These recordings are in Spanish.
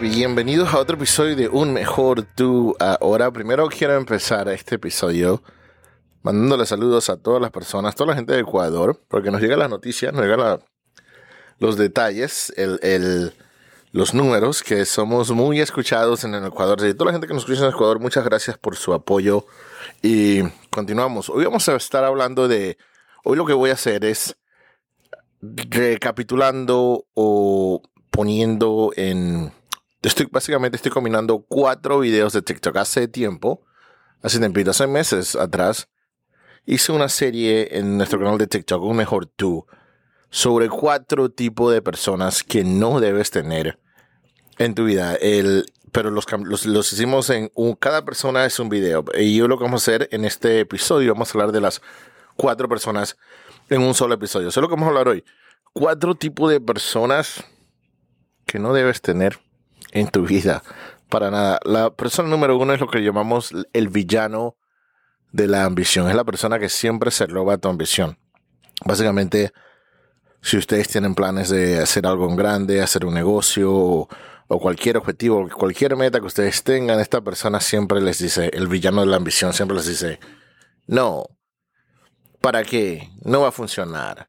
bienvenidos a otro episodio de Un Mejor Tú. Ahora, primero quiero empezar este episodio mandándole saludos a todas las personas, toda la gente de Ecuador, porque nos llega la noticia, nos llegan los detalles, los números, que somos muy escuchados en el Ecuador. Y toda la gente que nos escucha en Ecuador, muchas gracias por su apoyo. Y continuamos. Hoy vamos a estar hablando de, hoy lo que voy a hacer es recapitulando o poniendo en estoy básicamente estoy combinando cuatro videos de TikTok hace tiempo, hace tiempo, hace meses atrás, hice una serie en nuestro canal de TikTok, un mejor tú, sobre cuatro tipos de personas que no debes tener en tu vida. El, pero los, los, hicimos en un, cada persona es un video. Y yo lo que vamos a hacer en este episodio, vamos a hablar de las cuatro personas en un solo episodio. Eso es lo que vamos a hablar hoy. Cuatro tipos de personas que no debes tener en tu vida. Para nada. La persona número uno es lo que llamamos el villano de la ambición. Es la persona que siempre se roba tu ambición. Básicamente, si ustedes tienen planes de hacer algo en grande, hacer un negocio o, cualquier objetivo, cualquier meta que ustedes tengan, esta persona siempre les dice, el villano de la ambición siempre les dice, no, ¿para qué? No va a funcionar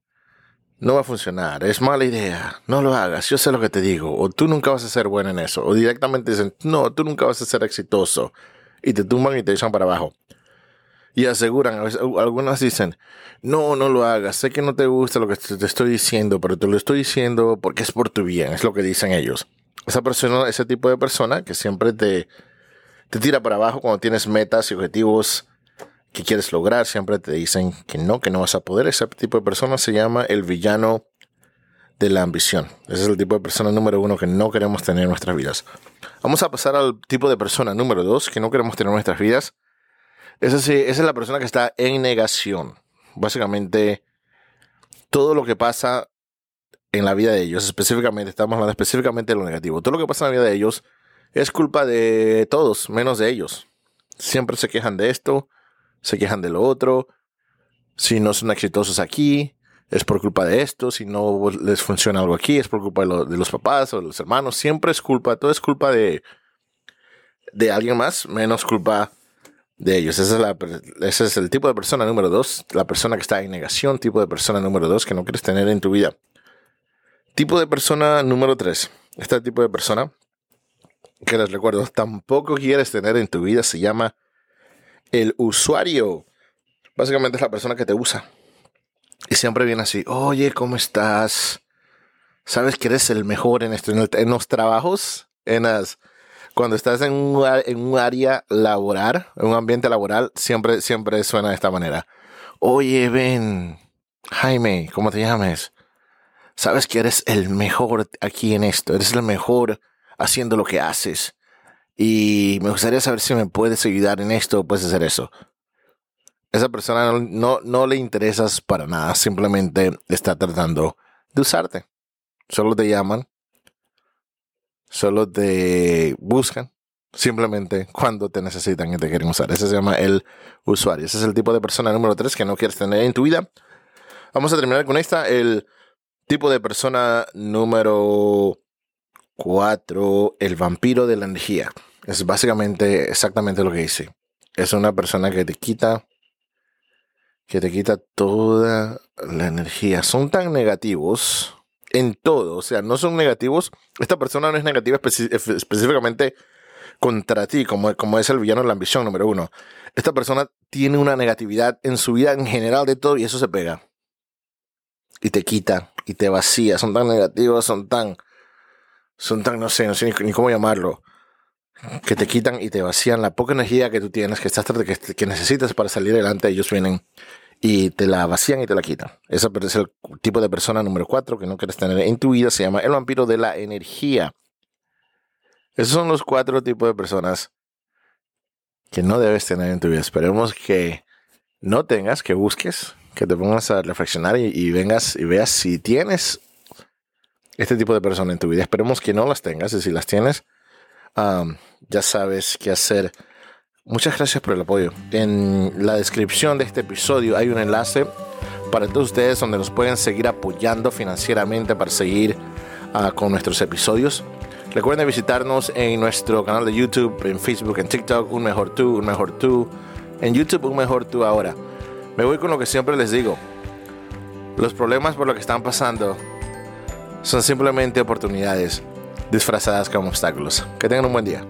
no va a funcionar, es mala idea, no lo hagas, yo sé lo que te digo, o tú nunca vas a ser bueno en eso, o directamente dicen, no, tú nunca vas a ser exitoso, y te tumban y te echan para abajo. Y aseguran, algunas dicen, no, no lo hagas, sé que no te gusta lo que te estoy diciendo, pero te lo estoy diciendo porque es por tu bien, es lo que dicen ellos. Esa persona, ese tipo de persona que siempre te, te tira para abajo cuando tienes metas y objetivos que quieres lograr, siempre te dicen que no, que no vas a poder. Ese tipo de persona se llama el villano de la ambición. Ese es el tipo de persona número uno que no queremos tener en nuestras vidas. Vamos a pasar al tipo de persona número dos que no queremos tener en nuestras vidas. Esa, esa es la persona que está en negación. Básicamente, todo lo que pasa en la vida de ellos, específicamente, estamos hablando específicamente de lo negativo. Todo lo que pasa en la vida de ellos es culpa de todos, menos de ellos. Siempre se quejan de esto, se quejan de lo otro. Si no son exitosos aquí, es por culpa de esto. Si no les funciona algo aquí, es por culpa de, los papás o de los hermanos. Siempre es culpa, todo es culpa de, de alguien más, menos culpa de ellos. Es, la, ese es el tipo de persona número dos, la persona que está en negación, tipo de persona número dos que no quieres tener en tu vida. Tipo de persona número tres, este tipo de persona que les recuerdo, tampoco quieres tener en tu vida se llama el usuario. Básicamente es la persona que te usa. Y siempre viene así, oye, ¿cómo estás? ¿Sabes que eres el mejor en, esto, en, los trabajos? En las, cuando estás en un, en un área laboral, en un ambiente laboral, siempre, siempre suena de esta manera. Oye, ven, Jaime, ¿cómo te llames? Sabes que eres el mejor aquí en esto, eres el mejor haciendo lo que haces. Y me gustaría saber si me puedes ayudar en esto o puedes hacer eso. Esa persona no, no, le interesas para nada, simplemente está tratando de usarte. Solo te llaman, solo te buscan, simplemente cuando te necesitan y te quieren usar. Ese se llama el usuario. Ese es el tipo de persona número 3 que no quieres tener en tu vida. Vamos a terminar con esta. El tipo de persona número 4, el vampiro de la energía. Es básicamente exactamente lo que dice. Es una persona que te quita, que te quita toda la energía. Son tan negativos en todo, o sea, no son negativos. Esta persona no es negativa específicamente contra ti, como, como es el villano de la ambición número uno. Esta persona tiene una negatividad en su vida en general de todo y eso se pega. Y te quita y te vacía. Son tan negativos, son tan... Son tan, no sé, no sé ni cómo llamarlo que te quitan y te vacían la poca energía que tú tienes, que, estás, que, que necesitas para salir adelante, ellos vienen y te la vacían y te la quitan. Ese es el tipo de persona número cuatro que no quieres tener en tu vida, se llama el vampiro de la energía. Esos son los cuatro tipos de personas que no debes tener en tu vida. Esperemos que no tengas, que busques, que te pongas a reflexionar y, y vengas y veas si tienes este tipo de persona en tu vida. Esperemos que no las tengas y si las tienes, ya sabes qué hacer. Muchas gracias por el apoyo. En la descripción de este episodio hay un enlace para todos ustedes donde nos pueden seguir apoyando financieramente para seguir ah, con nuestros episodios. Recuerden visitarnos en nuestro canal de YouTube, en Facebook, en TikTok, Un Mejor Tú, Un Mejor Tú. En YouTube, Un Mejor Tú ahora. Me voy con lo que siempre les digo. Los problemas por lo que están pasando son simplemente oportunidades disfrazadas como obstáculos. Que tengan un buen día.